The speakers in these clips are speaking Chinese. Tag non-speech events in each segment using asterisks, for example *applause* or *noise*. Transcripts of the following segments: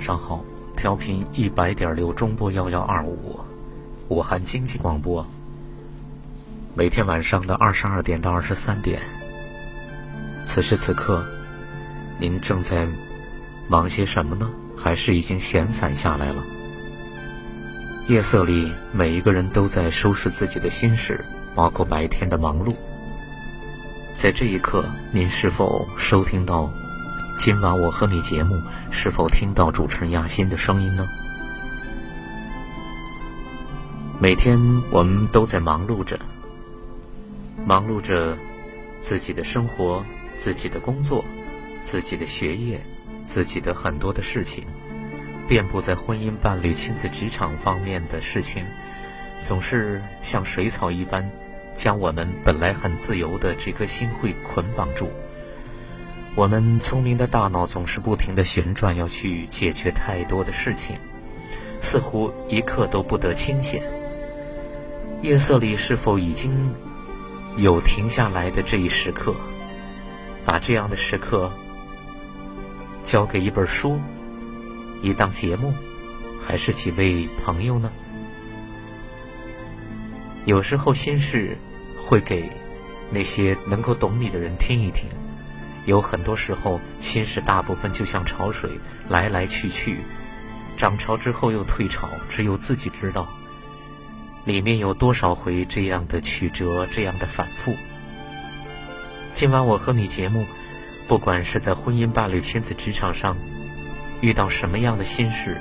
晚上好！调频一百点六中波幺幺二五，武汉经济广播。每天晚上的二十二点到二十三点，此时此刻，您正在忙些什么呢？还是已经闲散下来了？夜色里，每一个人都在收拾自己的心事，包括白天的忙碌。在这一刻，您是否收听到？今晚我和你节目是否听到主持人亚欣的声音呢？每天我们都在忙碌着，忙碌着自己的生活、自己的工作、自己的学业、自己的很多的事情，遍布在婚姻、伴侣、亲子、职场方面的事情，总是像水草一般，将我们本来很自由的这颗心会捆绑住。我们聪明的大脑总是不停的旋转，要去解决太多的事情，似乎一刻都不得清闲。夜色里是否已经有停下来的这一时刻？把这样的时刻交给一本书、一档节目，还是几位朋友呢？有时候心事会给那些能够懂你的人听一听。有很多时候，心事大部分就像潮水，来来去去，涨潮之后又退潮，只有自己知道，里面有多少回这样的曲折，这样的反复。今晚我和你节目，不管是在婚姻、伴侣、亲子、职场上，遇到什么样的心事，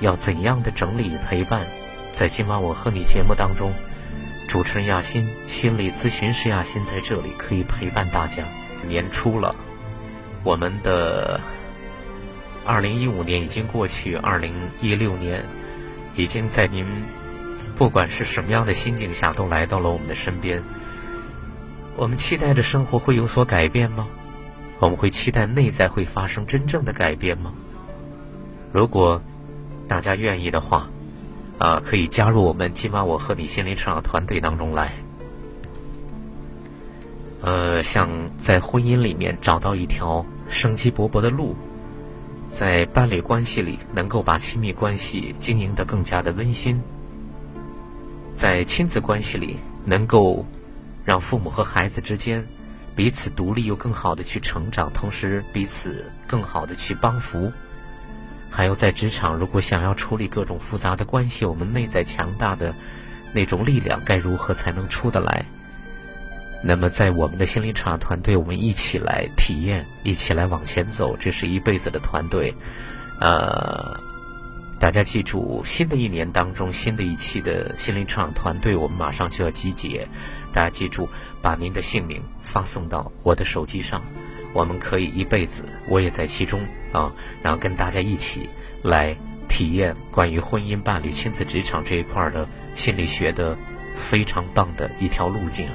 要怎样的整理陪伴，在今晚我和你节目当中，主持人亚欣，心理咨询师亚欣在这里可以陪伴大家。年初了，我们的二零一五年已经过去，二零一六年已经在您不管是什么样的心境下都来到了我们的身边。我们期待着生活会有所改变吗？我们会期待内在会发生真正的改变吗？如果大家愿意的话，啊，可以加入我们今晚我和你心灵成长团队当中来。呃，想在婚姻里面找到一条生机勃勃的路，在伴侣关系里能够把亲密关系经营得更加的温馨，在亲子关系里能够让父母和孩子之间彼此独立又更好的去成长，同时彼此更好的去帮扶。还有在职场，如果想要处理各种复杂的关系，我们内在强大的那种力量该如何才能出得来？那么，在我们的心灵成长团队，我们一起来体验，一起来往前走，这是一辈子的团队。呃，大家记住，新的一年当中，新的一期的心灵成长团队，我们马上就要集结。大家记住，把您的姓名发送到我的手机上，我们可以一辈子，我也在其中啊，然后跟大家一起来体验关于婚姻、伴侣、亲子、职场这一块的心理学的非常棒的一条路径。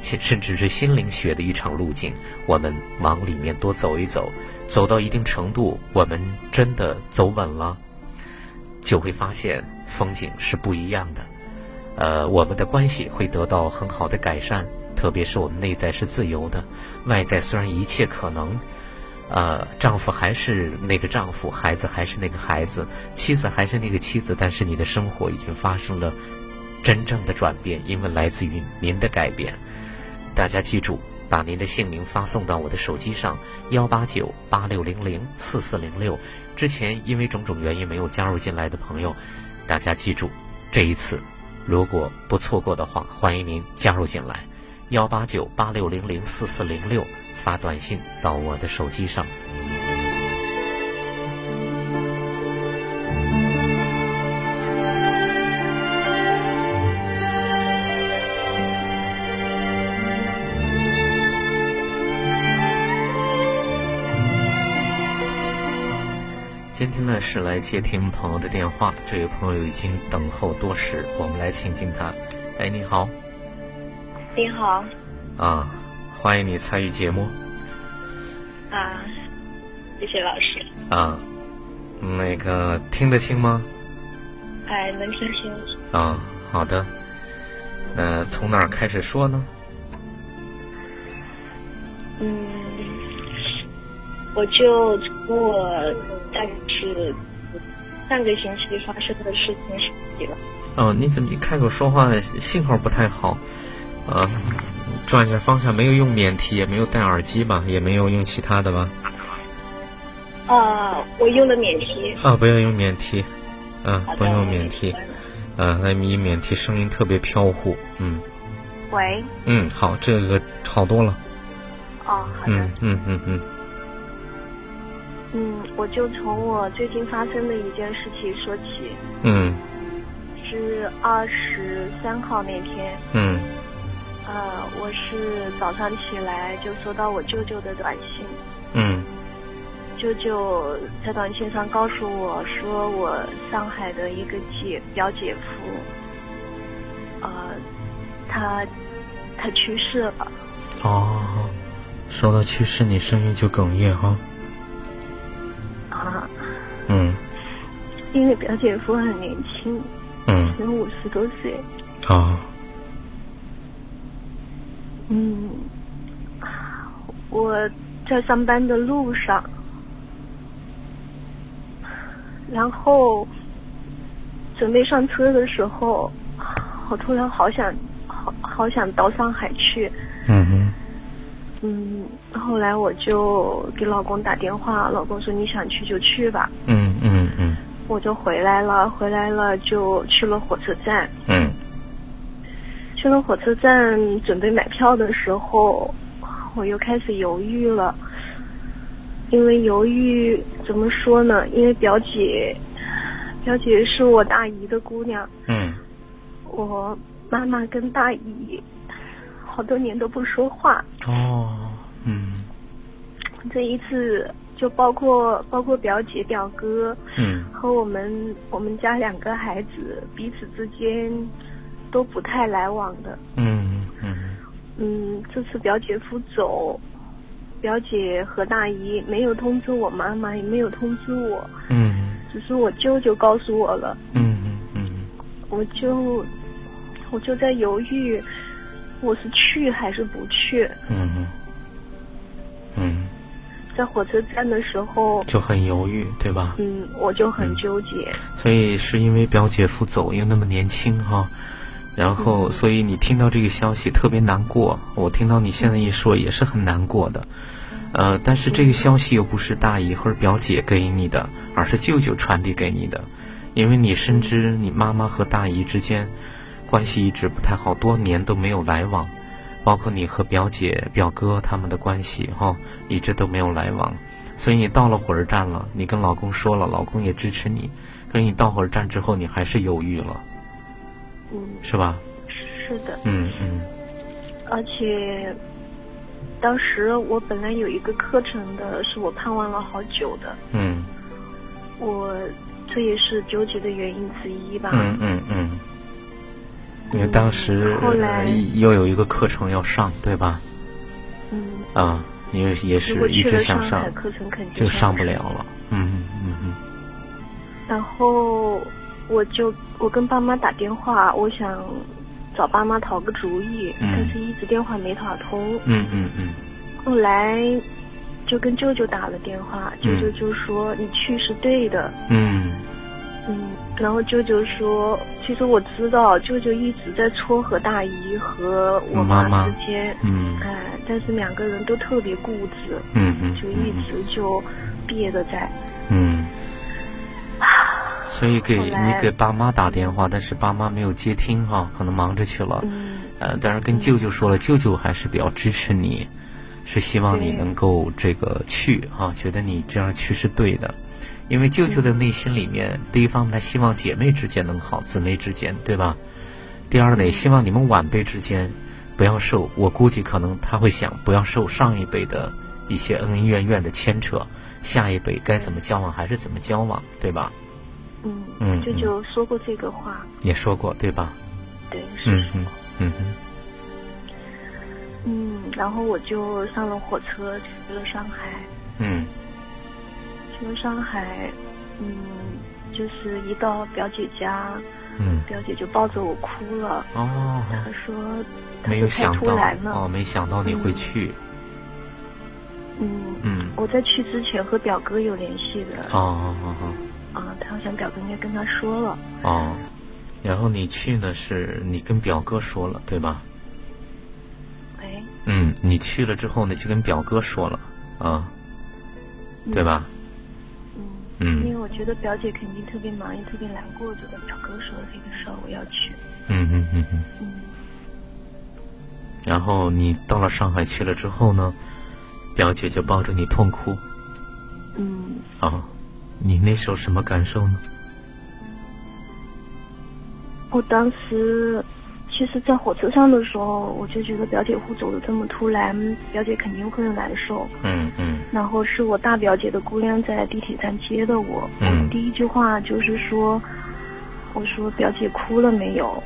甚至是心灵学的一场路径，我们往里面多走一走，走到一定程度，我们真的走稳了，就会发现风景是不一样的。呃，我们的关系会得到很好的改善，特别是我们内在是自由的，外在虽然一切可能，呃，丈夫还是那个丈夫，孩子还是那个孩子，妻子还是那个妻子，但是你的生活已经发生了真正的转变，因为来自于您的改变。大家记住，把您的姓名发送到我的手机上，幺八九八六零零四四零六。之前因为种种原因没有加入进来的朋友，大家记住，这一次如果不错过的话，欢迎您加入进来，幺八九八六零零四四零六，发短信到我的手机上。今天呢是来接听朋友的电话，这位朋友已经等候多时，我们来请进他。哎，你好。你好。啊，欢迎你参与节目。啊，谢谢老师。啊，那个听得清吗？哎，能听清。啊，好的。那从哪儿开始说呢？嗯，我就从我大概是上个星期发生的事情说起了。哦，你怎么一开口说话信号不太好？啊，转一下方向，没有用免提，也没有戴耳机吧，也没有用其他的吧？啊，我用的免提。啊，不要用免提，啊，不用免提，啊，那你免提声音特别飘忽，嗯。喂。嗯，好，这个好多了。哦，好的。嗯嗯嗯嗯。嗯，我就从我最近发生的一件事情说起。嗯。是二十三号那天。嗯。呃，我是早上起来就收到我舅舅的短信。嗯。舅舅在短信上告诉我说，我上海的一个姐表姐夫，呃，他他去世了。哦，说到去世，你声音就哽咽哈。啊。嗯。因为表姐夫很年轻。嗯，有五十多岁。啊。嗯，我在上班的路上，然后准备上车的时候，我突然好想，好好想到上海去。嗯哼。嗯，后来我就给老公打电话，老公说你想去就去吧。嗯嗯嗯。我就回来了，回来了就去了火车站。嗯。去了火车站准备买票的时候，我又开始犹豫了。因为犹豫怎么说呢？因为表姐，表姐是我大姨的姑娘。嗯。我妈妈跟大姨好多年都不说话。哦。嗯。这一次。就包括包括表姐表哥，嗯，和我们我们家两个孩子彼此之间都不太来往的，嗯嗯嗯，这次表姐夫走，表姐和大姨没有通知我妈妈，也没有通知我，嗯，只是我舅舅告诉我了，嗯嗯嗯，我就我就在犹豫，我是去还是不去，嗯嗯嗯。在火车站的时候就很犹豫，对吧？嗯，我就很纠结。所以是因为表姐夫走又那么年轻哈，然后所以你听到这个消息特别难过。我听到你现在一说也是很难过的，呃，但是这个消息又不是大姨或者表姐给你的，而是舅舅传递给你的，因为你深知你妈妈和大姨之间关系一直不太好，多年都没有来往。包括你和表姐、表哥他们的关系哈，一直都没有来往，所以你到了火车站了，你跟老公说了，老公也支持你，可是你到火车站之后，你还是犹豫了，嗯，是吧？是的。嗯嗯。而且，当时我本来有一个课程的，是我盼望了好久的。嗯。我这也是纠结的原因之一吧。嗯嗯嗯。因为当时又有一个课程要上，对吧？嗯。啊，因为也是一直想上，课程肯定就上不了了。嗯嗯嗯。然后我就我跟爸妈打电话，我想找爸妈讨个主意，但是一直电话没打通。嗯嗯嗯。后来就跟舅舅打了电话，舅舅就说：“你去是对的。”嗯。嗯。然后舅舅说：“其实我知道，舅舅一直在撮合大姨和我妈之间，嗯，哎，但是两个人都特别固执，嗯嗯，就一直就憋着在，嗯，所以给你给爸妈打电话，但是爸妈没有接听哈，可能忙着去了，嗯，呃，但是跟舅舅说了，舅舅还是比较支持你，是希望你能够这个去啊，觉得你这样去是对的，因为舅舅的内心里面，第一方面他希望姐妹之间能好，姊妹之间，对吧？第二呢，也希望你们晚辈之间不要受，我估计可能他会想不要受上一辈的一些恩恩怨怨的牵扯，下一辈该怎么交往还是怎么交往，对吧？嗯嗯，舅舅说过这个话，也说过对吧？对，嗯嗯嗯嗯。嗯，然后我就上了火车去了上海。嗯。去了上海，嗯，就是一到表姐家，嗯，表姐就抱着我哭了。哦。她说。没有想到哦，没想到你会去。嗯。嗯。我在去之前和表哥有联系的。哦哦哦。啊，他好像表哥应该跟他说了。哦。然后你去呢，是你跟表哥说了，对吧？嗯，你去了之后呢，就跟表哥说了，啊，对吧？觉得表姐肯定特别忙，也特别难过，就跟表哥说了这个事儿，我要去。嗯嗯嗯嗯。嗯。然后你到了上海去了之后呢，表姐就抱着你痛哭。嗯。啊，你那时候什么感受呢？我当时。其实，在火车上的时候，我就觉得表姐夫走的这么突然，表姐肯定会难受。嗯嗯。然后是我大表姐的姑娘在地铁站接的我。嗯。第一句话就是说：“我说表姐哭了没有？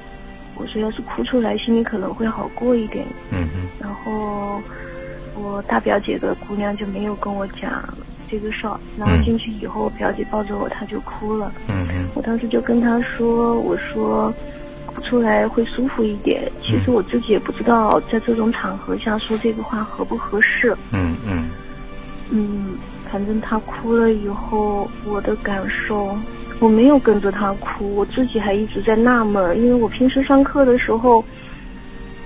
我说要是哭出来，心里可能会好过一点。”嗯嗯。然后我大表姐的姑娘就没有跟我讲这个事儿。然后进去以后，表姐抱着我，她就哭了。嗯嗯。我当时就跟她说：“我说。”出来会舒服一点。其实我自己也不知道，在这种场合下说这个话合不合适。嗯嗯。嗯，反正他哭了以后，我的感受，我没有跟着他哭，我自己还一直在纳闷，因为我平时上课的时候，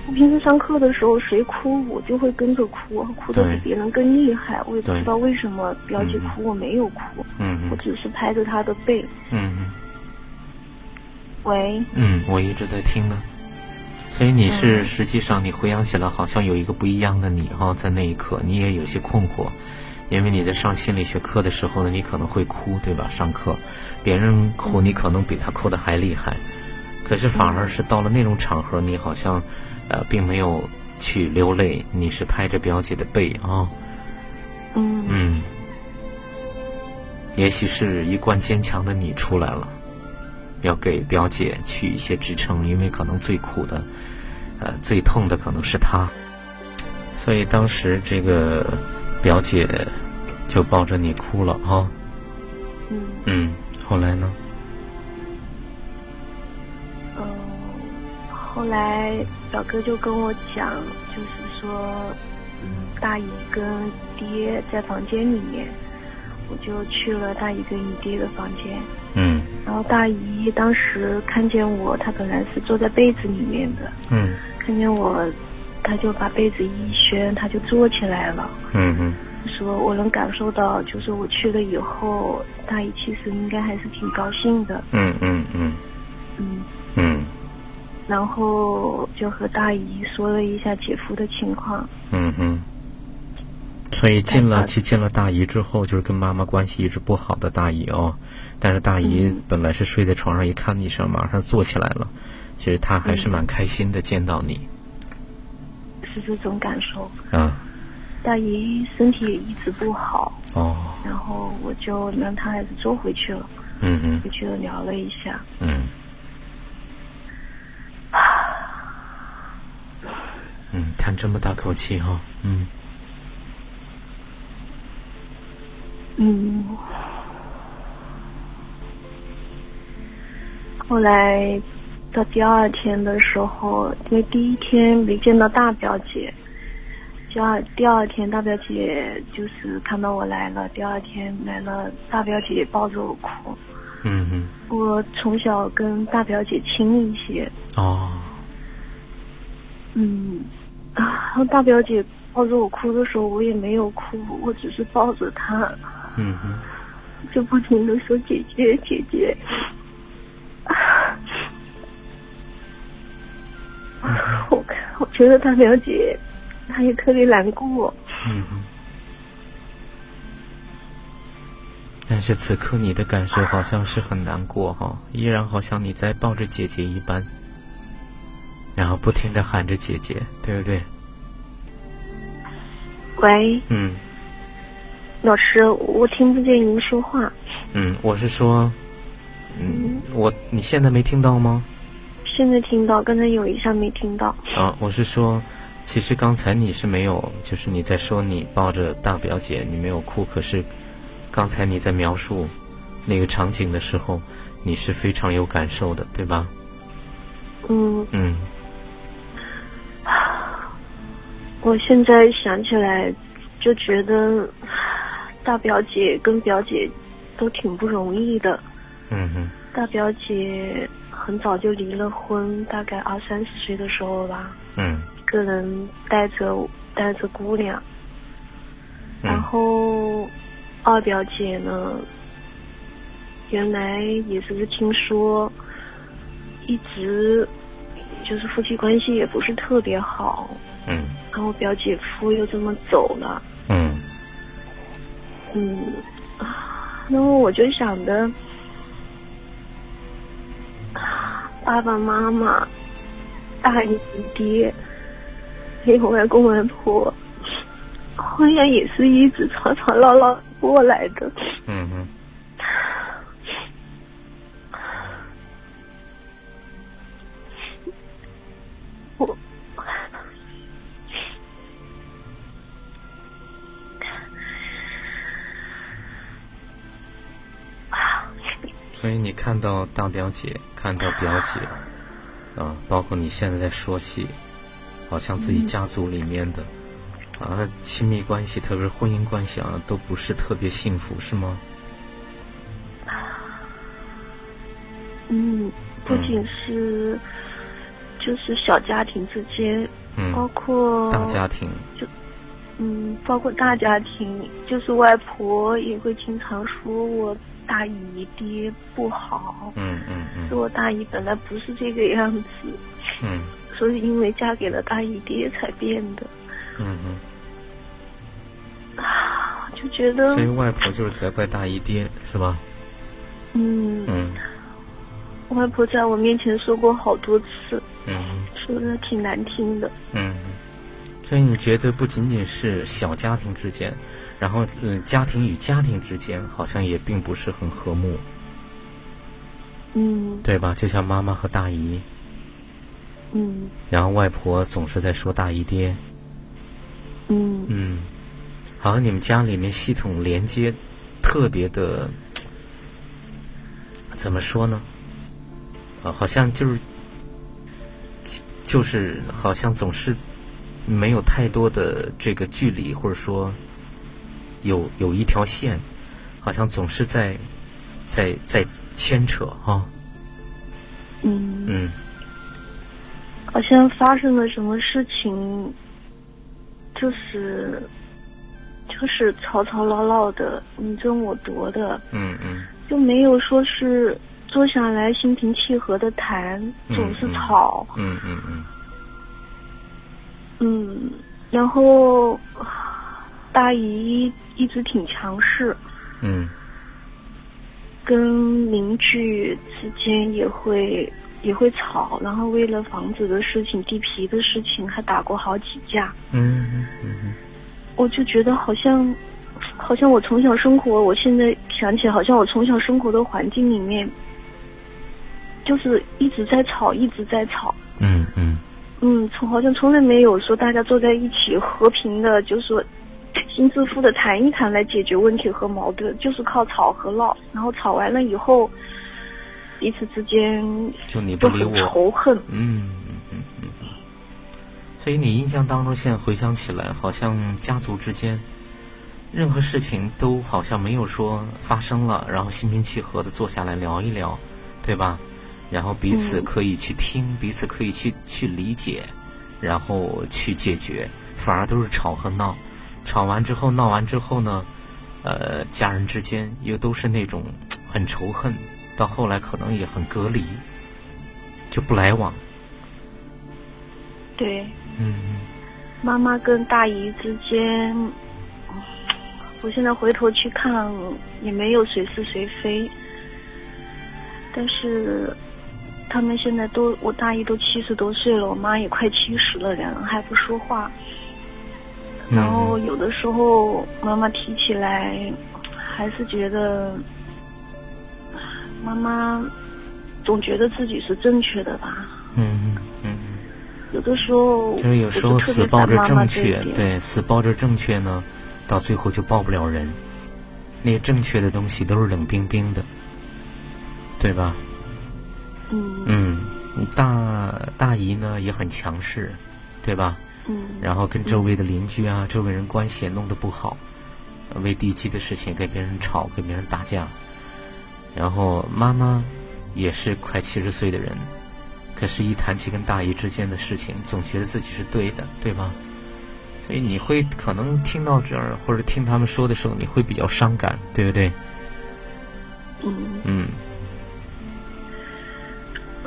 我平时上课的时候谁哭我就会跟着哭，哭的比别人更厉害。我也不知道为什么表姐哭我没有哭。嗯我只是拍着她的背。嗯嗯。喂，嗯，我一直在听呢，所以你是实际上你回想起来，好像有一个不一样的你哈，在那一刻你也有些困惑，因为你在上心理学课的时候呢，你可能会哭，对吧？上课，别人哭，你可能比他哭的还厉害，可是反而是到了那种场合，你好像呃并没有去流泪，你是拍着表姐的背啊，嗯。嗯，也许是一贯坚强的你出来了。要给表姐去一些支撑，因为可能最苦的，呃，最痛的可能是她，所以当时这个表姐就抱着你哭了啊。嗯。嗯，后来呢？嗯，后来表哥就跟我讲，就是说，嗯，大姨跟爹在房间里面，我就去了大姨跟你爹的房间。嗯，然后大姨当时看见我，她本来是坐在被子里面的。嗯，看见我，她就把被子一掀，她就坐起来了。嗯嗯，说我能感受到，就是我去了以后，大姨其实应该还是挺高兴的。嗯嗯嗯，嗯嗯，然后就和大姨说了一下姐夫的情况。嗯嗯，所以进了去见了大姨之后，就是跟妈妈关系一直不好的大姨哦。但是大姨本来是睡在床上，一看你上，马上坐起来了。其实她还是蛮开心的，见到你。是这种感受。嗯。大姨身体也一直不好。哦。然后我就让她还是坐回去了。嗯嗯。回去了聊了一下。嗯。嗯，叹这么大口气哈，嗯。嗯。后来到第二天的时候，因为第一天没见到大表姐，第二第二天大表姐就是看到我来了，第二天来了，大表姐抱着我哭。嗯嗯。我从小跟大表姐亲一些。哦。嗯，然后大表姐抱着我哭的时候，我也没有哭，我只是抱着她。嗯嗯。就不停的说姐姐姐姐。觉得大表姐，她也特别难过。嗯嗯。但是此刻你的感受好像是很难过哈，依然好像你在抱着姐姐一般，然后不停的喊着姐姐，对不对？喂。嗯。老师，我听不见您说话。嗯，我是说，嗯，我你现在没听到吗？现在听到，刚才有一下没听到。啊，我是说，其实刚才你是没有，就是你在说你抱着大表姐，你没有哭，可是。刚才你在描述那个场景的时候，你是非常有感受的，对吧？嗯。嗯。*sighs* 我现在想起来，就觉得大表姐跟表姐都挺不容易的。嗯哼。大表姐很早就离了婚，大概二三十岁的时候吧。嗯。一个人带着带着姑娘，然后。二表姐呢，原来也是听说，一直就是夫妻关系也不是特别好。嗯。然后表姐夫又这么走了。嗯。嗯，然后我就想着，爸爸妈妈、大姨爹，还有外公外婆，好像也是一直吵吵闹闹。过来的。所以你看到大表姐，看到表姐，啊，包括你现在在说起，好像自己家族里面的。啊，亲密关系，特别是婚姻关系啊，都不是特别幸福，是吗？嗯，不仅是，就是小家庭之间，嗯包括大家庭，就嗯，包括大家庭，就是外婆也会经常说我大姨爹不好，嗯嗯嗯，说我大姨本来不是这个样子，嗯，所以因为嫁给了大姨爹才变的。嗯嗯，啊，就觉得所以外婆就是责怪大姨爹是吧？嗯。嗯，外婆在我面前说过好多次，嗯，说的挺难听的。嗯，所以你觉得不仅仅是小家庭之间，然后嗯，家庭与家庭之间好像也并不是很和睦，嗯，对吧？就像妈妈和大姨，嗯，然后外婆总是在说大姨爹。嗯嗯，好像你们家里面系统连接特别的，怎么说呢？啊，好像就是就是好像总是没有太多的这个距离，或者说有有一条线，好像总是在在在牵扯哈。嗯。嗯，好像发生了什么事情。就是，就是吵吵闹闹的，你争我夺的，嗯嗯，就没有说是坐下来心平气和的谈，总是吵，嗯嗯嗯，嗯，嗯然后大姨一直挺强势，嗯，跟邻居之间也会。也会吵，然后为了房子的事情、地皮的事情，还打过好几架。嗯嗯嗯我就觉得好像，好像我从小生活，我现在想起，好像我从小生活的环境里面，就是一直在吵，一直在吵。嗯嗯。嗯，从好像从来没有说大家坐在一起和平的，就是说 *clears throat* 心知腹的谈一谈来解决问题和矛盾，就是靠吵和闹，然后吵完了以后。彼此之间就你不理我仇恨，嗯嗯嗯嗯嗯，所以你印象当中现在回想起来，好像家族之间任何事情都好像没有说发生了，然后心平气和的坐下来聊一聊，对吧？然后彼此可以去听，彼此可以去去理解，然后去解决，反而都是吵和闹。吵完之后，闹完之后呢，呃，家人之间又都是那种很仇恨。到后来可能也很隔离，就不来往。对。嗯嗯。妈妈跟大姨之间，我现在回头去看，也没有谁是谁非。但是，他们现在都，我大姨都七十多岁了，我妈也快七十了，人还不说话。然后有的时候妈妈提起来，还是觉得，妈妈总觉得自己是正确的吧。嗯嗯。有的时候就是有时候死抱着正确，对，死抱着正确呢，到最后就抱不了人。那些正确的东西都是冷冰冰的，对吧？嗯。嗯，大大姨呢也很强势，对吧？嗯。然后跟周围的邻居啊、周围人关系也弄得不好，为地基的事情跟别人吵、跟别人打架。然后妈妈也是快七十岁的人。可是，一谈起跟大姨之间的事情，总觉得自己是对的，对吧？所以你会可能听到这儿，或者听他们说的时候，你会比较伤感，对不对？嗯。嗯。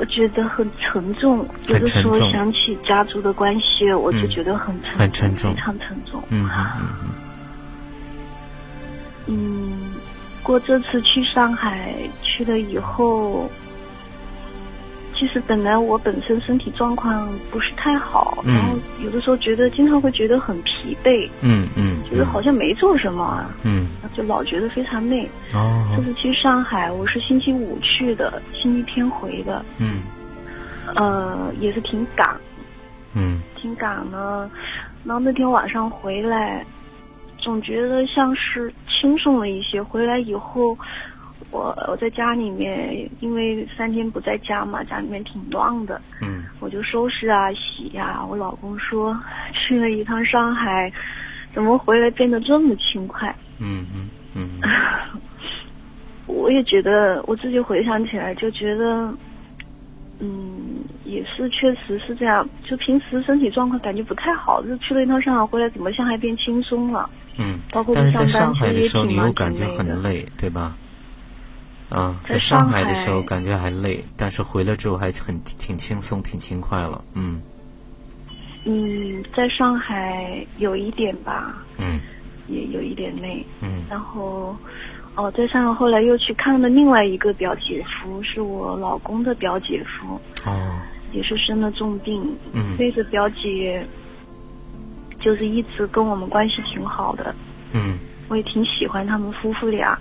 我觉得很沉重，有的时候想起家族的关系，我就觉得很沉，很沉重，非常沉重。嗯嗯嗯嗯。嗯，过这次去上海去了以后。其实本来我本身身体状况不是太好，然后有的时候觉得经常会觉得很疲惫，嗯嗯，觉得好像没做什么啊，嗯，就老觉得非常累。哦，这次去上海，我是星期五去的，星期天回的，嗯，呃，也是挺赶，嗯，挺赶呢。然后那天晚上回来，总觉得像是轻松了一些。回来以后。我我在家里面，因为三天不在家嘛，家里面挺乱的。嗯。我就收拾啊，洗呀。我老公说，去了一趟上海，怎么回来变得这么勤快？嗯嗯嗯。*laughs* 我也觉得，我自己回想起来就觉得，嗯，也是确实是这样。就平时身体状况感觉不太好，就去了一趟上海回来，怎么像还变轻松了？嗯。包括但是在上海的时候，你又感觉很累，对吧？啊，在上海的时候感觉还累，但是回来之后还很挺轻松、挺轻快了。嗯。嗯，在上海有一点吧。嗯。也有一点累。嗯。然后，哦，在上海后来又去看了另外一个表姐夫，是我老公的表姐夫。哦。也是生了重病。嗯。这个表姐，就是一直跟我们关系挺好的。嗯。我也挺喜欢他们夫妇俩。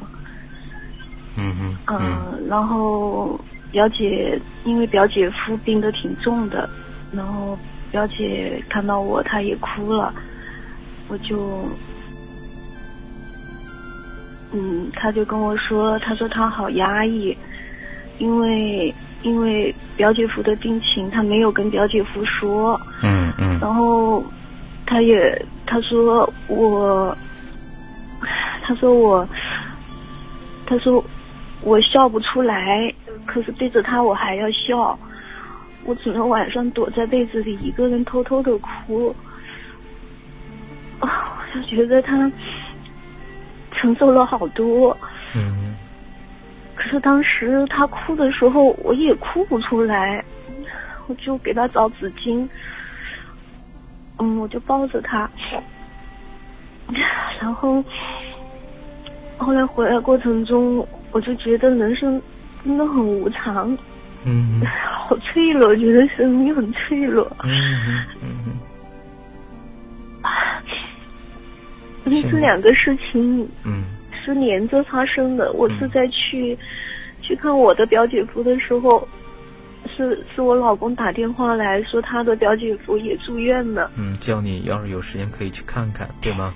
嗯嗯嗯，然后表姐因为表姐夫病得挺重的，然后表姐看到我，她也哭了，我就，嗯，她就跟我说，她说她好压抑，因为因为表姐夫的病情，她没有跟表姐夫说，嗯嗯，然后她也她说我，她说我，她说。我笑不出来，可是对着他我还要笑，我只能晚上躲在被子里一个人偷偷的哭。啊，我就觉得他承受了好多。嗯。可是当时他哭的时候，我也哭不出来，我就给他找纸巾。嗯，我就抱着他，然后后来回来过程中。我就觉得人生真的很无常，嗯，*laughs* 好脆弱，觉得生命很脆弱，嗯嗯嗯，因为这两个事情，嗯，是连着发生的。我是在去去看我的表姐夫的时候，是是我老公打电话来说他的表姐夫也住院了，嗯，叫你要是有时间可以去看看，对吗？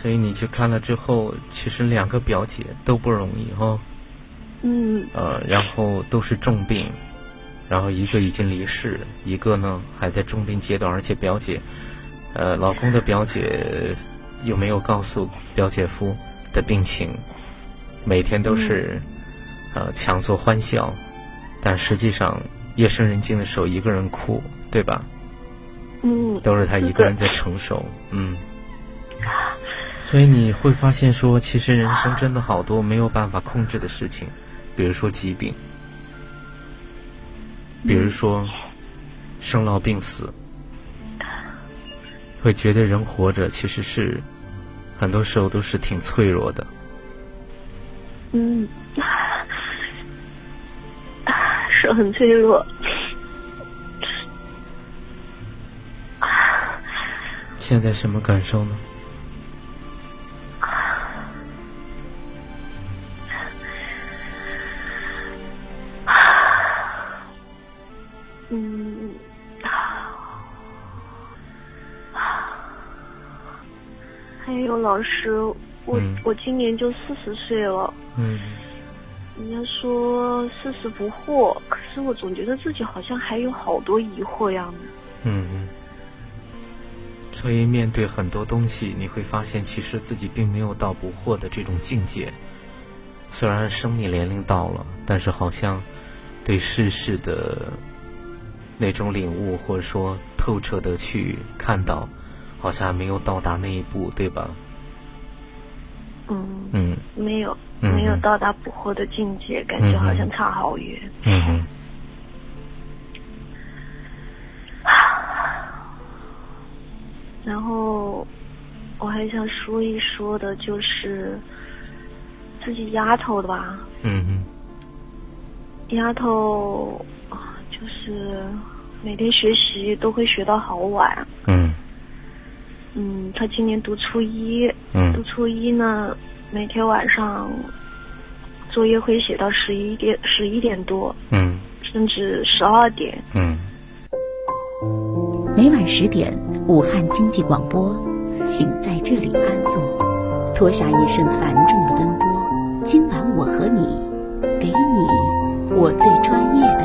所以你去看了之后，其实两个表姐都不容易哈。嗯。呃，然后都是重病，然后一个已经离世，一个呢还在重病阶段，而且表姐，呃，老公的表姐又没有告诉表姐夫的病情，每天都是呃强作欢笑，但实际上夜深人静的时候一个人哭，对吧？嗯。都是他一个人在承受，嗯。所以你会发现，说其实人生真的好多没有办法控制的事情，比如说疾病，比如说生老病死，会觉得人活着其实是很多时候都是挺脆弱的。嗯，是很脆弱。现在什么感受呢？老师，我我今年就四十岁了。嗯。人家说四十不惑，可是我总觉得自己好像还有好多疑惑样的。嗯嗯。所以面对很多东西，你会发现其实自己并没有到不惑的这种境界。虽然生理年龄到了，但是好像对世事的那种领悟，或者说透彻的去看到，好像还没有到达那一步，对吧？嗯嗯，没有没有到达捕获的境界，感觉好像差好远。嗯嗯。*sighs* 然后我还想说一说的，就是自己丫头的吧。嗯嗯。丫头就是每天学习都会学到好晚。嗯。嗯，他今年读初一。嗯。读初一呢，每天晚上作业会写到十一点，十一点多。嗯。甚至十二点。嗯。每晚十点，武汉经济广播，请在这里安坐，脱下一身繁重的奔波。今晚我和你，给你我最专业的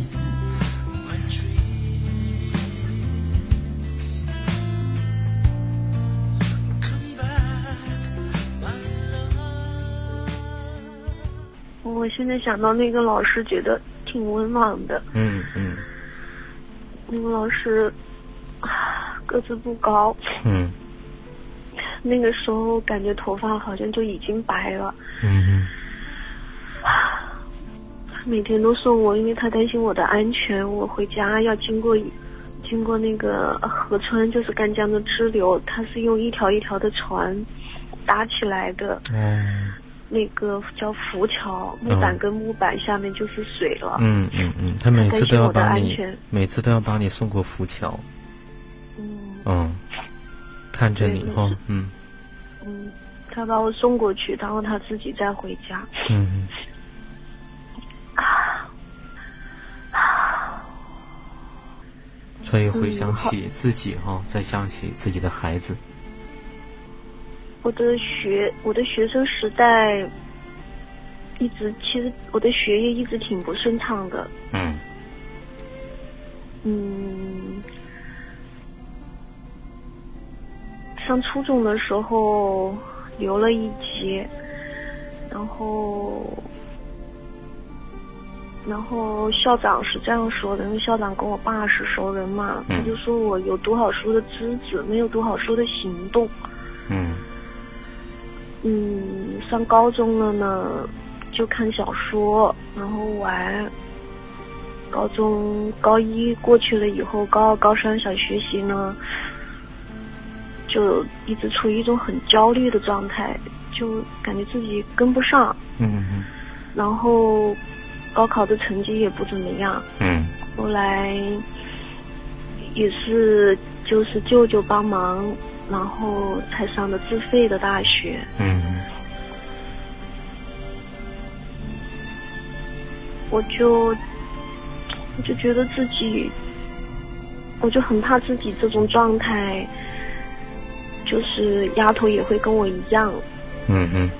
现在想到那个老师，觉得挺温暖的。嗯嗯。那个老师个子不高。嗯。那个时候感觉头发好像就已经白了。嗯嗯。每天都送我，因为他担心我的安全。我回家要经过经过那个河川，就是赣江的支流，它是用一条一条的船搭起来的。嗯。那个叫浮桥，木板跟木板下面就是水了。嗯嗯嗯，他每次都要把你，每次都要把你送过浮桥。嗯。嗯，看着你哈，嗯。嗯，他把我送过去，然后他自己再回家。嗯。啊所以回想起自己哈，再想起自己的孩子。我的学，我的学生时代，一直其实我的学业一直挺不顺畅的。嗯。嗯。上初中的时候留了一级，然后，然后校长是这样说的，因为校长跟我爸是熟人嘛，他就说我有读好书的资质，没有读好书的行动。嗯。嗯，上高中了呢，就看小说，然后玩。高中高一过去了以后，高二、高三想学习呢，就一直处于一种很焦虑的状态，就感觉自己跟不上。嗯嗯。然后，高考的成绩也不怎么样。嗯。后来，也是就是舅舅帮忙。然后才上的自费的大学。嗯。我就我就觉得自己，我就很怕自己这种状态，就是丫头也会跟我一样。嗯嗯。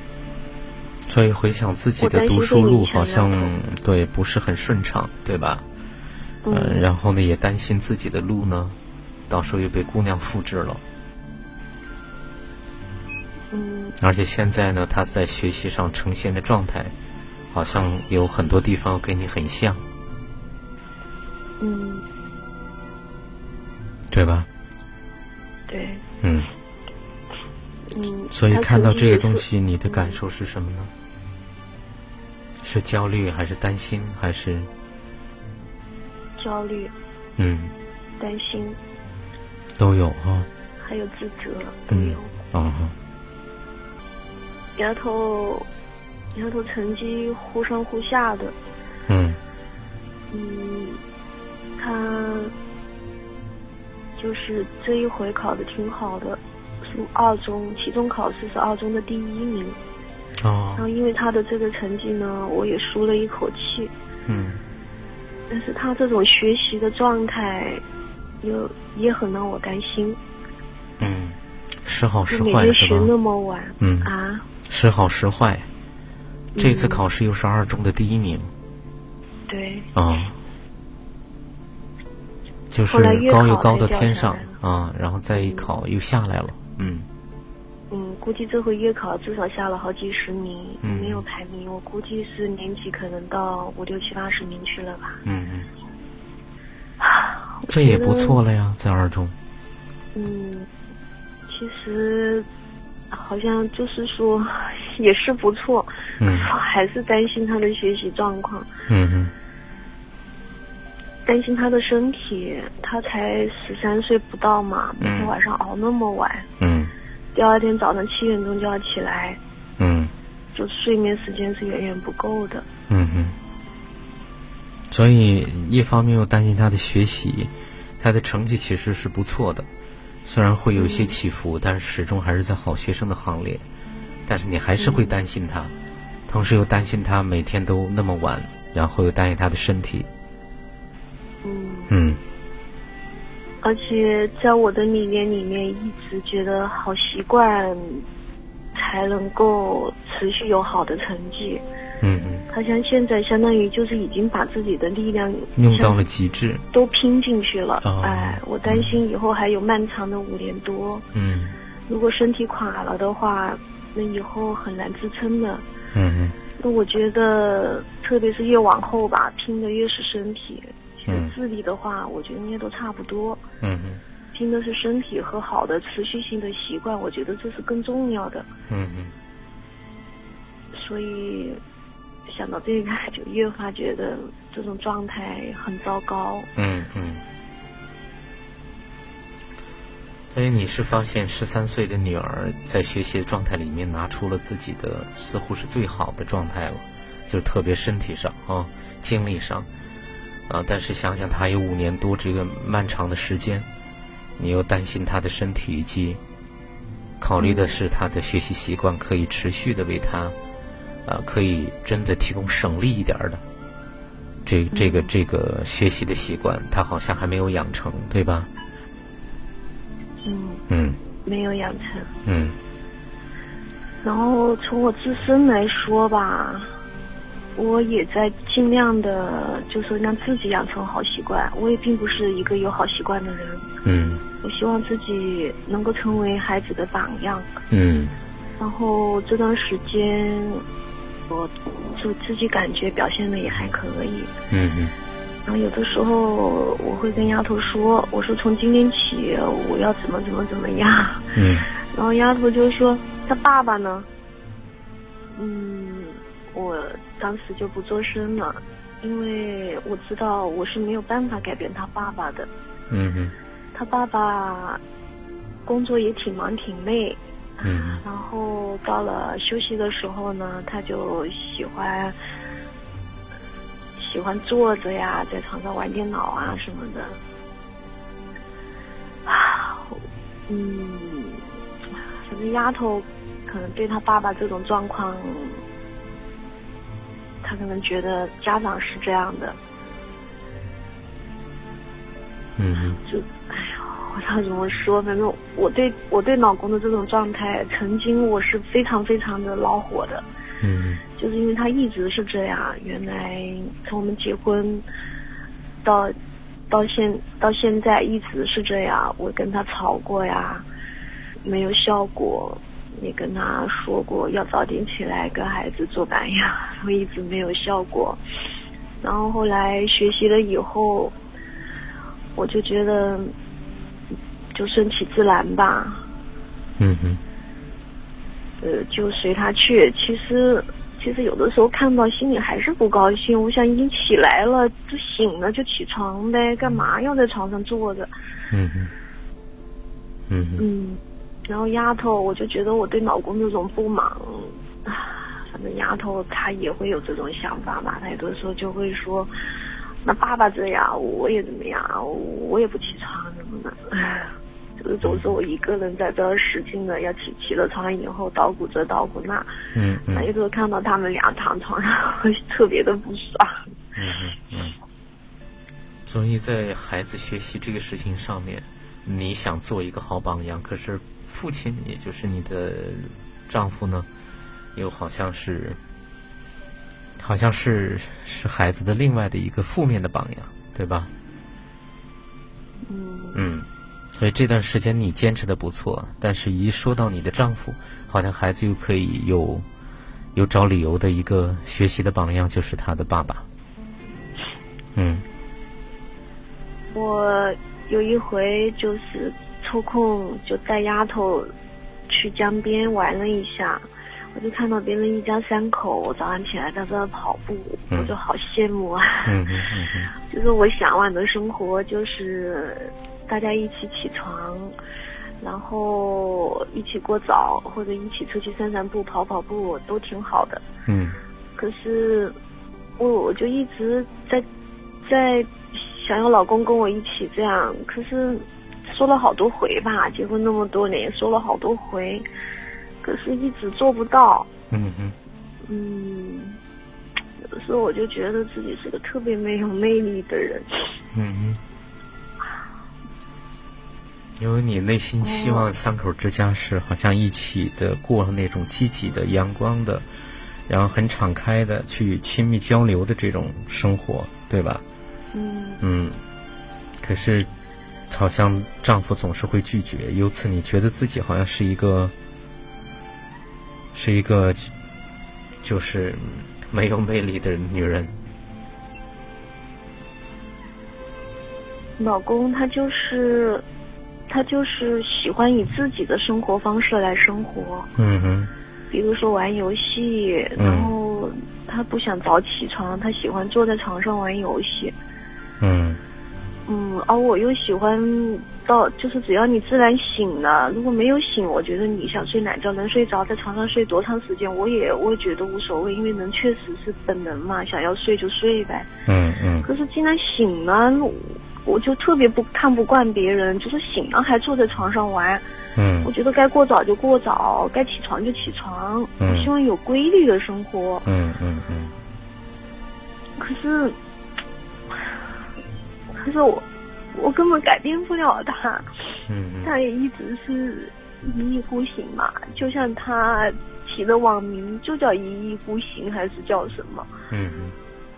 所以回想自己的读书路，好像对不是很顺畅，对吧？嗯。然后呢，也担心自己的路呢，到时候又被姑娘复制了。而且现在呢，他在学习上呈现的状态，好像有很多地方跟你很像。嗯。对吧？对。嗯。嗯。所以看到这个东西，你的感受是什么呢？是焦虑还是担心还是焦虑？嗯，担心都有哈。还有自责，嗯，哦。丫头，丫头成绩忽上忽下的。嗯。嗯，他就是这一回考的挺好的，是二中，期中考试是二中的第一名。哦，然后因为他的这个成绩呢，我也舒了一口气。嗯。但是他这种学习的状态，又也很让我担心。嗯，时好时坏是吧？每天学那么晚。嗯。啊。时好时坏，这次考试又是二中的第一名。对。啊。就是高又高的天上啊，然后再一考又下来了，嗯。嗯，估计这回月考至少下了好几十名，没有排名。我估计是年级可能到五六七八十名去了吧。嗯嗯。这也不错了呀，在二中。嗯，其实好像就是说 *sighs* 也是不错，嗯，*laughs* 还是担心他的学习状况。嗯嗯。担心他的身体，他才十三岁不到嘛，每天晚上熬那么晚。嗯。第二天早上七点钟就要起来，嗯，就睡眠时间是远远不够的。嗯嗯。所以一方面又担心他的学习，他的成绩其实是不错的，虽然会有一些起伏，但是始终还是在好学生的行列。但是你还是会担心他，同时又担心他每天都那么晚，然后又担心他的身体。嗯。嗯。而且在我的理念里面，一直觉得好习惯才能够持续有好的成绩。嗯嗯。他像现在，相当于就是已经把自己的力量用到了极致，都拼进去了。哦。哎，我担心以后还有漫长的五年多。嗯。如果身体垮了的话，那以后很难支撑的。嗯嗯。那我觉得，特别是越往后吧，拼的越是身体。其实智力的话，我觉得应该都差不多。嗯嗯，拼的是身体和好的持续性的习惯，我觉得这是更重要的。嗯嗯。所以想到这个，就越发觉得这种状态很糟糕。嗯嗯。所以你是发现十三岁的女儿在学习的状态里面拿出了自己的似乎是最好的状态了，就是特别身体上啊，精力上。啊！但是想想她有五年多这个漫长的时间，你又担心她的身体，以及考虑的是她的学习习惯可以持续的为她，啊，可以真的提供省力一点的，这这个这个学习的习惯，他好像还没有养成，对吧？嗯。嗯。没有养成。嗯。然后从我自身来说吧。我也在尽量的，就是让自己养成好习惯。我也并不是一个有好习惯的人。嗯。我希望自己能够成为孩子的榜样。嗯。然后这段时间，我就自己感觉表现的也还可以。嗯嗯。然后有的时候我会跟丫头说：“我说从今天起我要怎么怎么怎么样。”嗯。*laughs* 然后丫头就说：“他爸爸呢？”嗯。我当时就不做声了，因为我知道我是没有办法改变他爸爸的。嗯哼。他爸爸工作也挺忙挺累。嗯。然后到了休息的时候呢，他就喜欢喜欢坐着呀，在床上玩电脑啊什么的。啊，嗯，反正丫头可能对他爸爸这种状况。他可能觉得家长是这样的，嗯就哎呀，我不知道怎么说，反正我对我对老公的这种状态，曾经我是非常非常的恼火的。嗯就是因为他一直是这样，原来从我们结婚到到现到现在一直是这样。我跟他吵过呀，没有效果，也跟他说过要早点起来跟孩子做榜样，*laughs* 我一直没有效果。然后后来学习了以后，我就觉得就顺其自然吧，嗯哼呃，就随他去。其实，其实有的时候看到心里还是不高兴。我想已经起来了，就醒了就起床呗，干嘛要在床上坐着？嗯哼嗯哼嗯，然后丫头，我就觉得我对老公这种不满，啊，反正丫头她也会有这种想法吧。她有的时候就会说，那爸爸这样，我也怎么样，我也不起床什么的。*laughs* 唉就是总是我一个人在这儿使劲的要起起了床以后捣鼓这捣鼓那，嗯有时候看到他们俩躺床上，*laughs* 会特别的不爽。嗯嗯嗯。所以在孩子学习这个事情上面，你想做一个好榜样，可是父亲，也就是你的丈夫呢，又好像是，好像是是孩子的另外的一个负面的榜样，对吧？嗯，嗯，所以这段时间你坚持的不错，但是一说到你的丈夫，好像孩子又可以有有找理由的一个学习的榜样，就是他的爸爸。嗯我有一回就是抽空就带丫头去江边玩了一下，我就看到别人一家三口早上起来在这跑步，嗯我就好羡慕啊。嗯嗯嗯嗯 *laughs* 就是我向往的生活，就是大家一起起床，然后一起过早，或者一起出去散散步、跑跑步，都挺好的。嗯可是我我就一直在在想要老公跟我一起这样，可是说了好多回吧，结婚那么多年，说了好多回，可是一直做不到。嗯嗯嗯，有的时候我就觉得自己是个特别没有魅力的人。嗯嗯。因为你内心希望三口之家是好像一起的过那种积极的、阳光的，然后很敞开的去亲密交流的这种生活，对吧？嗯嗯，可是好像丈夫总是会拒绝，由此你觉得自己好像是一个是一个就是没有魅力的女人。老公他就是他就是喜欢以自己的生活方式来生活，嗯哼，比如说玩游戏，嗯然后他不想早起床，他喜欢坐在床上玩游戏。嗯嗯，而我又喜欢到，就是只要你自然醒了，如果没有醒，我觉得你想睡懒觉能睡着，在床上睡多长时间，我也我也觉得无所谓，因为人确实是本能嘛，想要睡就睡呗。嗯嗯可是既然醒了，我就特别不看不惯别人，就是醒了还坐在床上玩。嗯我觉得该过早就过早，该起床就起床。嗯我希望有规律的生活。嗯嗯嗯可是，可是我，我根本改变不了他，嗯 *laughs* 他也一直是一意孤行嘛。就像他起的网名就叫一意孤行，还是叫什么？嗯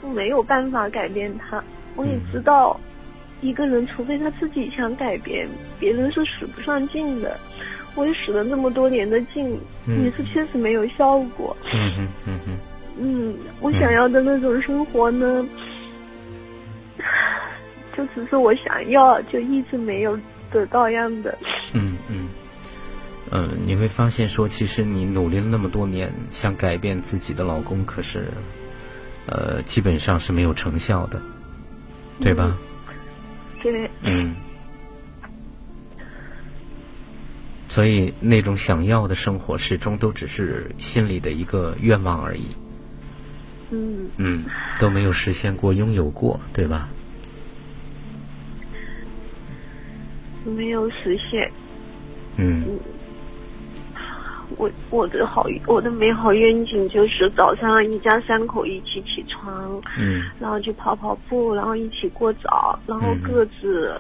我没有办法改变他。我也知道，一个人除非他自己想改变，别人是使不上劲的。我也使了那么多年的劲，嗯也是确实没有效果。嗯嗯嗯嗯嗯，我想要的那种生活呢，就只是我想要，就一直没有得到样的。嗯嗯，呃，你会发现说，其实你努力了那么多年，想改变自己的老公，可是，呃，基本上是没有成效的，对吧？对，嗯。所以那种想要的生活，始终都只是心里的一个愿望而已。嗯，嗯，都没有实现过、拥有过，对吧？没有实现。嗯我我的好我的美好愿景就是早上一家三口一起起床，嗯然后去跑跑步，然后一起过早，然后各自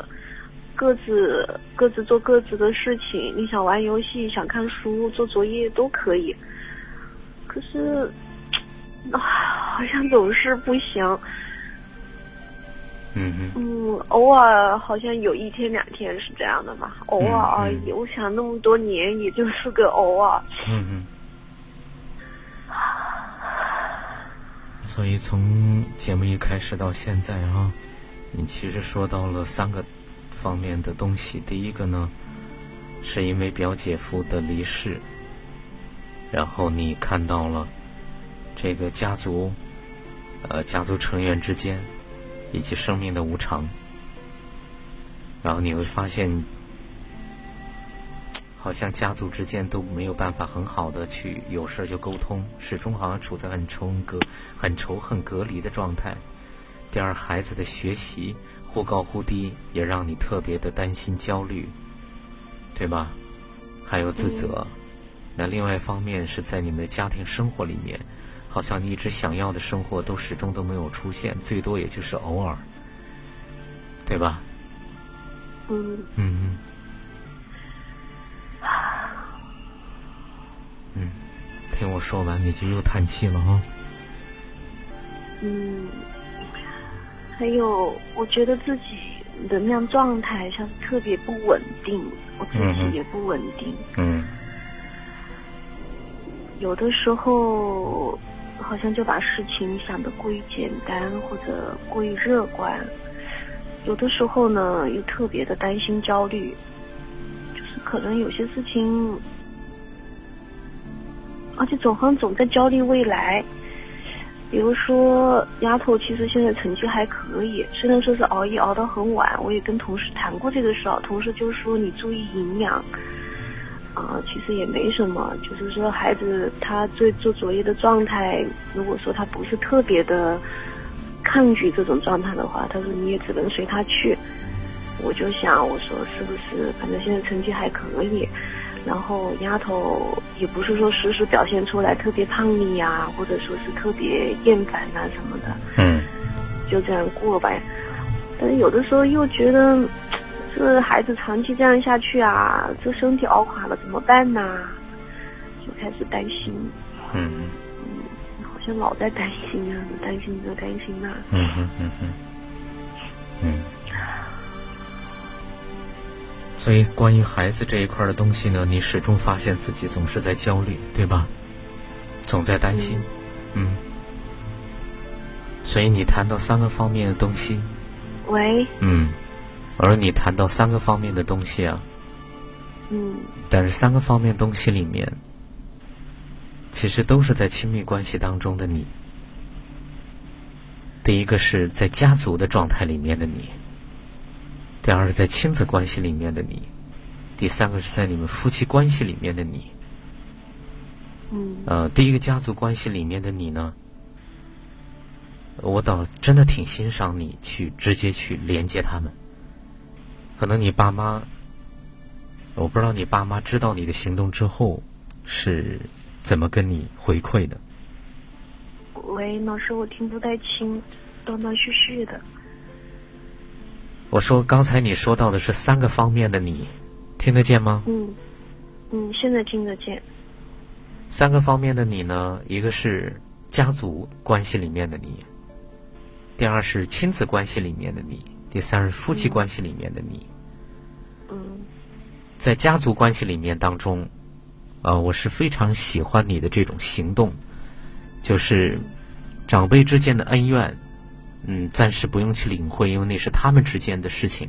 各自各自做各自的事情，你想玩游戏、想看书、做作业都可以。可是，啊，好像总是不行。嗯嗯，偶尔好像有一天两天是这样的嘛，偶尔而已。我想那么多年，也就是个偶尔。嗯嗯。所以从节目一开始到现在啊，你其实说到了三个方面的东西。第一个呢，是因为表姐夫的离世，然后你看到了这个家族，呃，家族成员之间。以及生命的无常，然后你会发现，好像家族之间都没有办法很好的去有事就沟通，始终好像处在很仇隔、很仇恨隔离的状态。第二，孩子的学习忽高忽低，也让你特别的担心焦虑，对吧？还有自责。那另外一方面是在你们的家庭生活里面。好像你一直想要的生活都始终都没有出现，最多也就是偶尔，对吧？嗯。嗯嗯。听我说完你就又叹气了啊。嗯。还有，我觉得自己能量状态像是特别不稳定，我自己也不稳定。嗯。有的时候。好像就把事情想得过于简单或者过于乐观，有的时候呢又特别的担心焦虑，就是可能有些事情，而且总好像总在焦虑未来。比如说，丫头其实现在成绩还可以，虽然说是熬夜熬到很晚，我也跟同事谈过这个事儿，同事就说你注意营养。啊，其实也没什么，就是说孩子他做做作业的状态，如果说他不是特别的抗拒这种状态的话，他说你也只能随他去。我就想，我说是不是，反正现在成绩还可以，然后丫头也不是说时时表现出来特别叛逆呀，或者说是特别厌烦啊什么的，嗯，就这样过吧。但是有的时候又觉得。这孩子长期这样下去啊，这身体熬垮了怎么办呢？就开始担心。嗯。嗯，好像老在担心啊，担心这担心那。嗯。嗯。嗯。嗯。嗯。所以，关于孩子这一块的东西呢，你始终发现自己总是在焦虑，对吧？总在担心。嗯。所以，你谈到三个方面的东西。喂。嗯。而你谈到三个方面的东西啊，嗯，但是三个方面东西里面，其实都是在亲密关系当中的你。第一个是在家族的状态里面的你，第二是在亲子关系里面的你，第三个是在你们夫妻关系里面的你。嗯，呃，第一个家族关系里面的你呢，我倒真的挺欣赏你去直接去连接他们。可能你爸妈，我不知道你爸妈知道你的行动之后是怎么跟你回馈的。喂，老师，我听不太清，断断续续的。我说刚才你说到的是三个方面的你，听得见吗？嗯，嗯，现在听得见。三个方面的你呢？一个是家族关系里面的你，第二是亲子关系里面的你。第三是夫妻关系里面的你，嗯，在家族关系里面当中，呃，我是非常喜欢你的这种行动，就是长辈之间的恩怨，嗯，暂时不用去领会，因为那是他们之间的事情。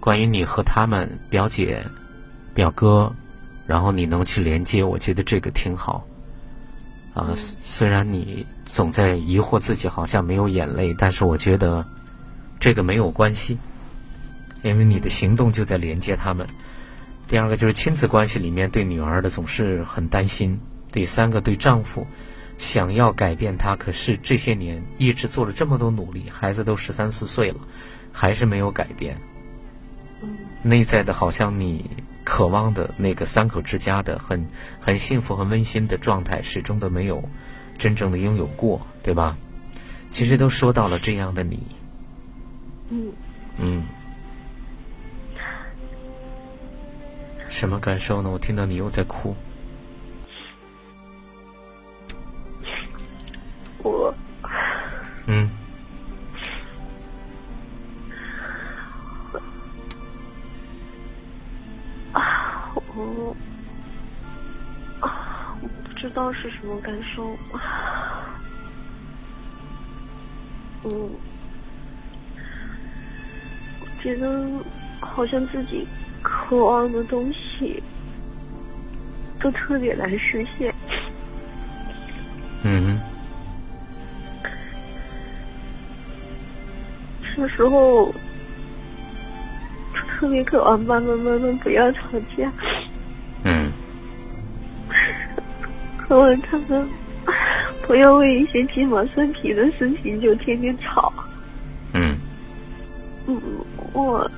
关于你和他们表姐、表哥，然后你能去连接，我觉得这个挺好。啊，虽然你总在疑惑自己好像没有眼泪，但是我觉得。这个没有关系，因为你的行动就在连接他们。第二个就是亲子关系里面对女儿的总是很担心。第三个对丈夫想要改变他，可是这些年一直做了这么多努力，孩子都十三四岁了，还是没有改变。内在的好像你渴望的那个三口之家的很很幸福、很温馨的状态，始终都没有真正的拥有过，对吧？其实都说到了这样的你。嗯嗯，什么感受呢？我听到你又在哭。我。嗯。啊，我啊，我不知道是什么感受。嗯，觉得好像自己渴望的东西都特别难实现。嗯。有时候特别渴望爸爸妈妈不要吵架。嗯。*laughs* 渴望他们。不要为一些鸡毛蒜皮的事情就天天吵。我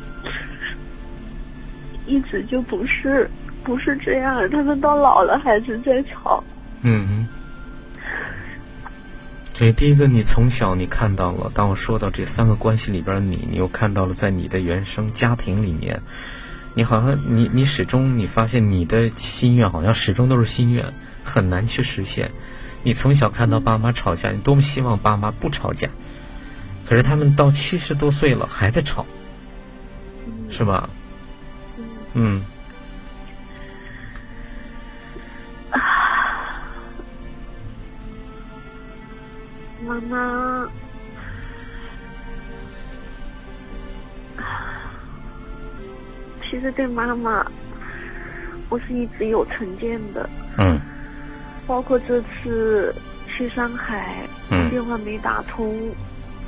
一直就不是不是这样，他们到老了还是在吵。嗯。所以第一个，你从小你看到了，当我说到这三个关系里边，你你又看到了在你的原生家庭里面，你好像你你始终你发现你的心愿好像始终都是心愿，很难去实现。你从小看到爸妈吵架，你多么希望爸妈不吵架，可是他们到七十多岁了还在吵，是吧？嗯。妈妈，其实对妈妈，我是一直有成见的。嗯。包括这次去上海，电话没打通，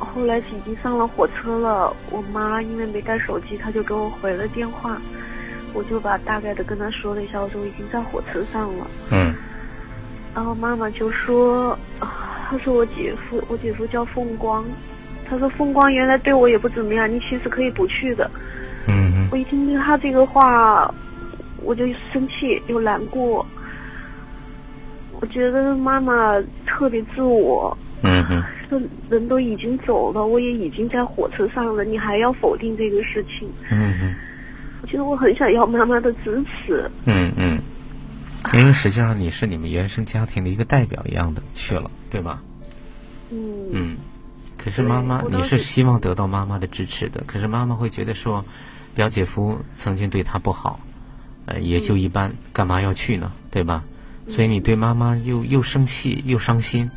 后来已经上了火车了。我妈因为没带手机，她就给我回了电话，我就把大概的跟她说了一下，我说我已经在火车上了。嗯。然后妈妈就说：“她说我姐夫，我姐夫叫凤光，她说凤光原来对我也不怎么样，你其实可以不去的。”嗯。我一听见他这个话，我就生气又难过。我觉得妈妈特别自我，嗯哼，这人都已经走了，我也已经在火车上了，你还要否定这个事情？嗯哼，我觉得我很想要妈妈的支持。嗯嗯，因为实际上你是你们原生家庭的一个代表一样的去了，对吧？嗯嗯，可是妈妈，你是希望得到妈妈的支持的，可是妈妈会觉得说，表姐夫曾经对她不好，呃，也就一般，干嘛要去呢？对吧？所以你对妈妈又又生气又伤心，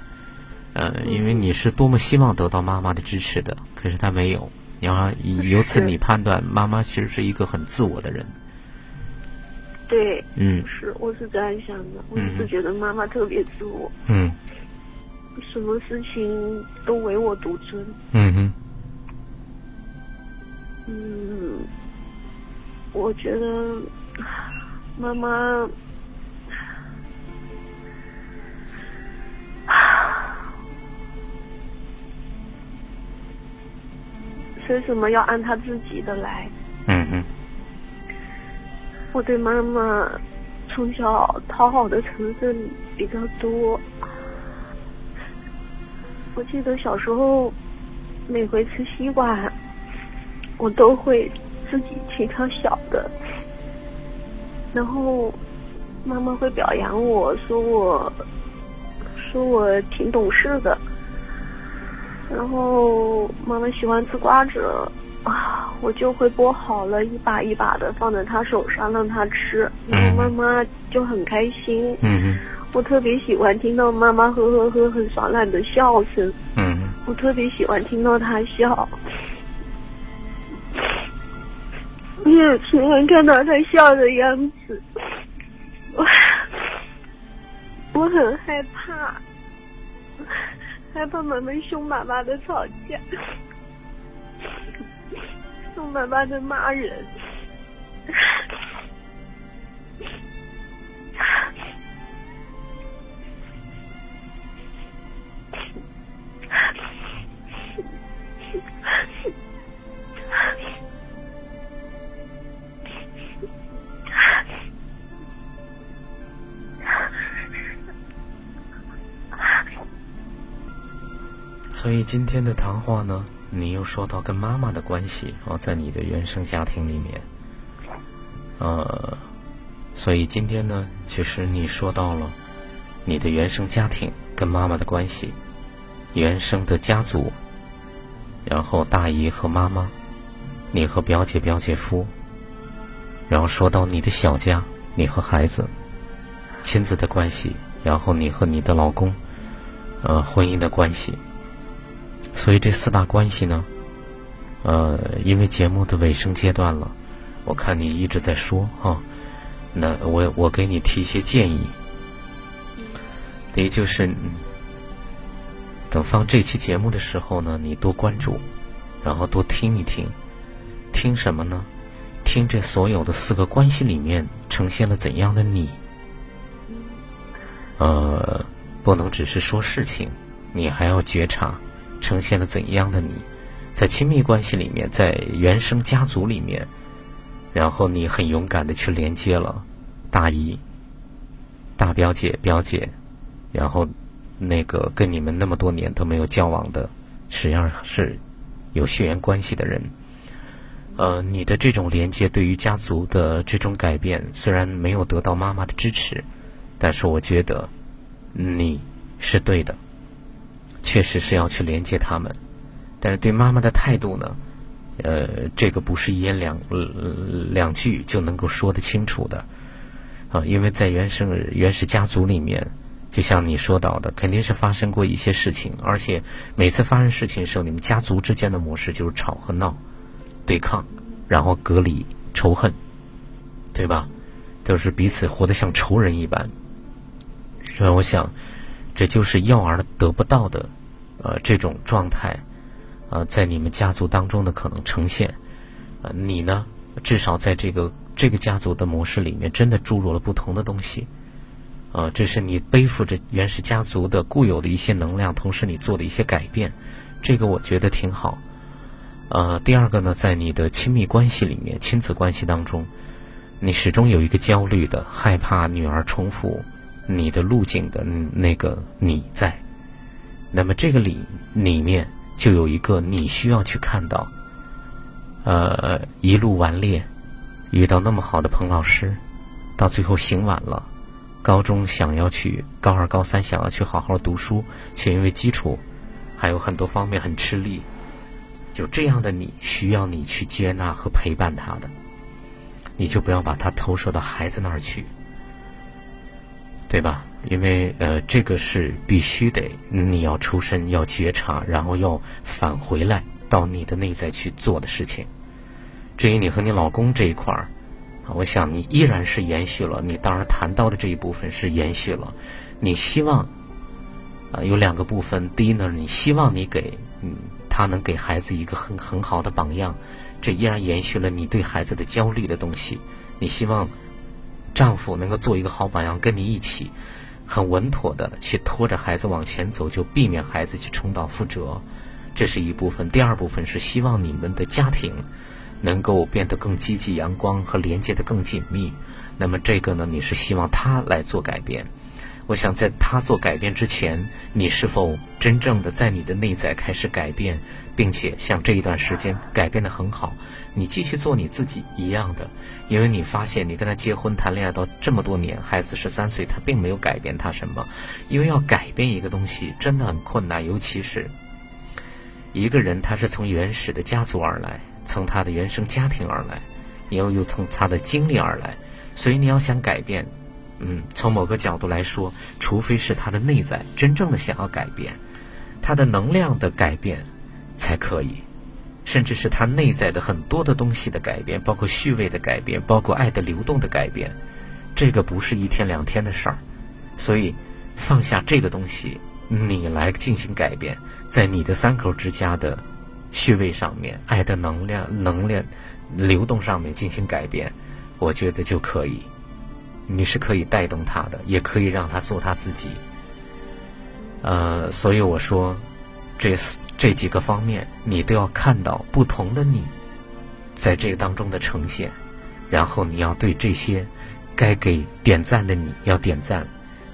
呃，因为你是多么希望得到妈妈的支持的，可是她没有。然后 *laughs* 由此你判断妈妈其实是一个很自我的人。对，嗯，是，我是这样想的，我是觉得妈妈特别自我，嗯，什么事情都唯我独尊，嗯哼，嗯，我觉得妈妈。为什么要按他自己的来？嗯嗯。我对妈妈从小讨好的成分比较多。我记得小时候，每回吃西瓜，我都会自己切条小的。然后妈妈会表扬我说我，说我挺懂事的。然后妈妈喜欢吃瓜子，啊，我就会剥好了一把一把的放在她手上让她吃，然后妈妈就很开心。嗯我特别喜欢听到妈妈呵呵呵很爽朗的笑声。嗯我特别喜欢听到她笑。我也喜欢看到她笑的样子。我我很害怕。害怕妈妈凶巴巴的吵架，凶巴巴的骂人。今天的谈话呢，你又说到跟妈妈的关系，哦，在你的原生家庭里面，呃，所以今天呢，其实你说到了你的原生家庭跟妈妈的关系，原生的家族，然后大姨和妈妈，你和表姐表姐夫，然后说到你的小家，你和孩子，亲子的关系，然后你和你的老公，呃，婚姻的关系。所以这四大关系呢，呃，因为节目的尾声阶段了，我看你一直在说哈。那我我给你提一些建议，第一就是，等放这期节目的时候呢，你多关注，然后多听一听，听什么呢？听这所有的四个关系里面呈现了怎样的你？呃，不能只是说事情，你还要觉察呈现了怎样的你，在亲密关系里面，在原生家族里面。然后你很勇敢的去连接了大姨、大表姐、表姐，然后那个跟你们那么多年都没有交往的，实际上是有血缘关系的人。呃，你的这种连接对于家族的这种改变，虽然没有得到妈妈的支持，但是我觉得你是对的，确实是要去连接他们。但是对妈妈的态度呢？呃，这个不是一言两两句就能够说得清楚的啊，因为在原生原始家族里面，就像你说到的，肯定是发生过一些事情，而且每次发生事情的时候，你们家族之间的模式就是吵和闹、对抗，然后隔离、仇恨，对吧？都是彼此活得像仇人一般。因为我想，这就是幼儿得不到的呃这种状态。呃，在你们家族当中的可能呈现，呃，你呢，至少在这个这个家族的模式里面，真的注入了不同的东西，呃，这是你背负着原始家族的固有的一些能量，同时你做的一些改变，这个我觉得挺好。呃，第二个呢，在你的亲密关系里面，亲子关系当中，你始终有一个焦虑的、害怕女儿重复你的路径的那个你在，那么这个里里面。就有一个你需要去看到，呃，一路顽劣，遇到那么好的彭老师，到最后醒晚了，高中想要去，高二、高三想要去好好读书，却因为基础还有很多方面很吃力，就这样的你需要你去接纳和陪伴他的，你就不要把他投射到孩子那儿去，对吧？因为呃，这个是必须得你要抽身，要觉察，然后要返回来到你的内在去做的事情。至于你和你老公这一块儿，我想你依然是延续了你当然谈到的这一部分是延续了。你希望啊有两个部分，第一呢，你希望你给嗯他能给孩子一个很很好的榜样，这依然延续了你对孩子的焦虑的东西。你希望丈夫能够做一个好榜样，跟你一起。很稳妥的去拖着孩子往前走，就避免孩子去重蹈覆辙，这是一部分。第二部分是希望你们的家庭能够变得更积极、阳光和连接的更紧密。那么这个呢，你是希望他来做改变。我想在他做改变之前，你是否真正的在你的内在开始改变，并且像这一段时间改变的很好？你继续做你自己一样的，因为你发现你跟他结婚谈恋爱到这么多年，孩子十三岁，他并没有改变他什么。因为要改变一个东西真的很困难，尤其是一个人他是从原始的家族而来，从他的原生家庭而来，然后又从他的经历而来，所以你要想改变。嗯，从某个角度来说，除非是他的内在真正的想要改变，他的能量的改变才可以，甚至是他内在的很多的东西的改变，包括序位的改变，包括爱的流动的改变，这个不是一天两天的事儿。所以放下这个东西，你来进行改变，在你的三口之家的序位上面，爱的能量能量流动上面进行改变，我觉得就可以。你是可以带动他的，也可以让他做他自己。呃，所以我说，这这几个方面，你都要看到不同的你，在这个当中的呈现，然后你要对这些该给点赞的你要点赞，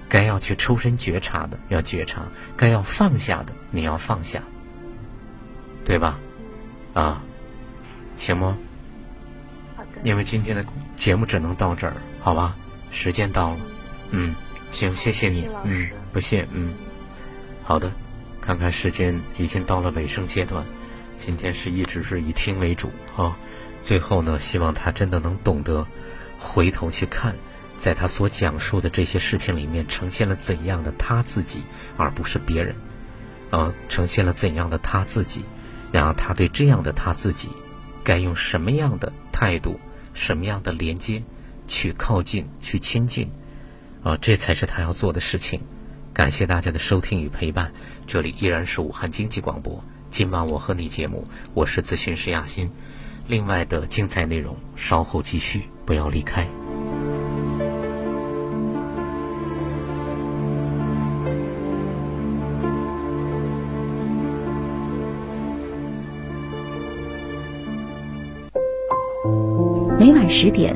该要去抽身觉察的要觉察，该要放下的你要放下，对吧？啊，行吗？因为今天的节目只能到这儿，好吧？时间到了，嗯，行，谢谢你，嗯，不谢，嗯，好的，看看时间已经到了尾声阶段，今天是一直是以听为主啊，最后呢，希望他真的能懂得回头去看，在他所讲述的这些事情里面呈现了怎样的他自己，而不是别人，啊，呈现了怎样的他自己，然后他对这样的他自己，该用什么样的态度，什么样的连接？去靠近，去亲近，啊，这才是他要做的事情。感谢大家的收听与陪伴，这里依然是武汉经济广播。今晚我和你节目，我是咨询师亚欣。另外的精彩内容稍后继续，不要离开。每晚十点，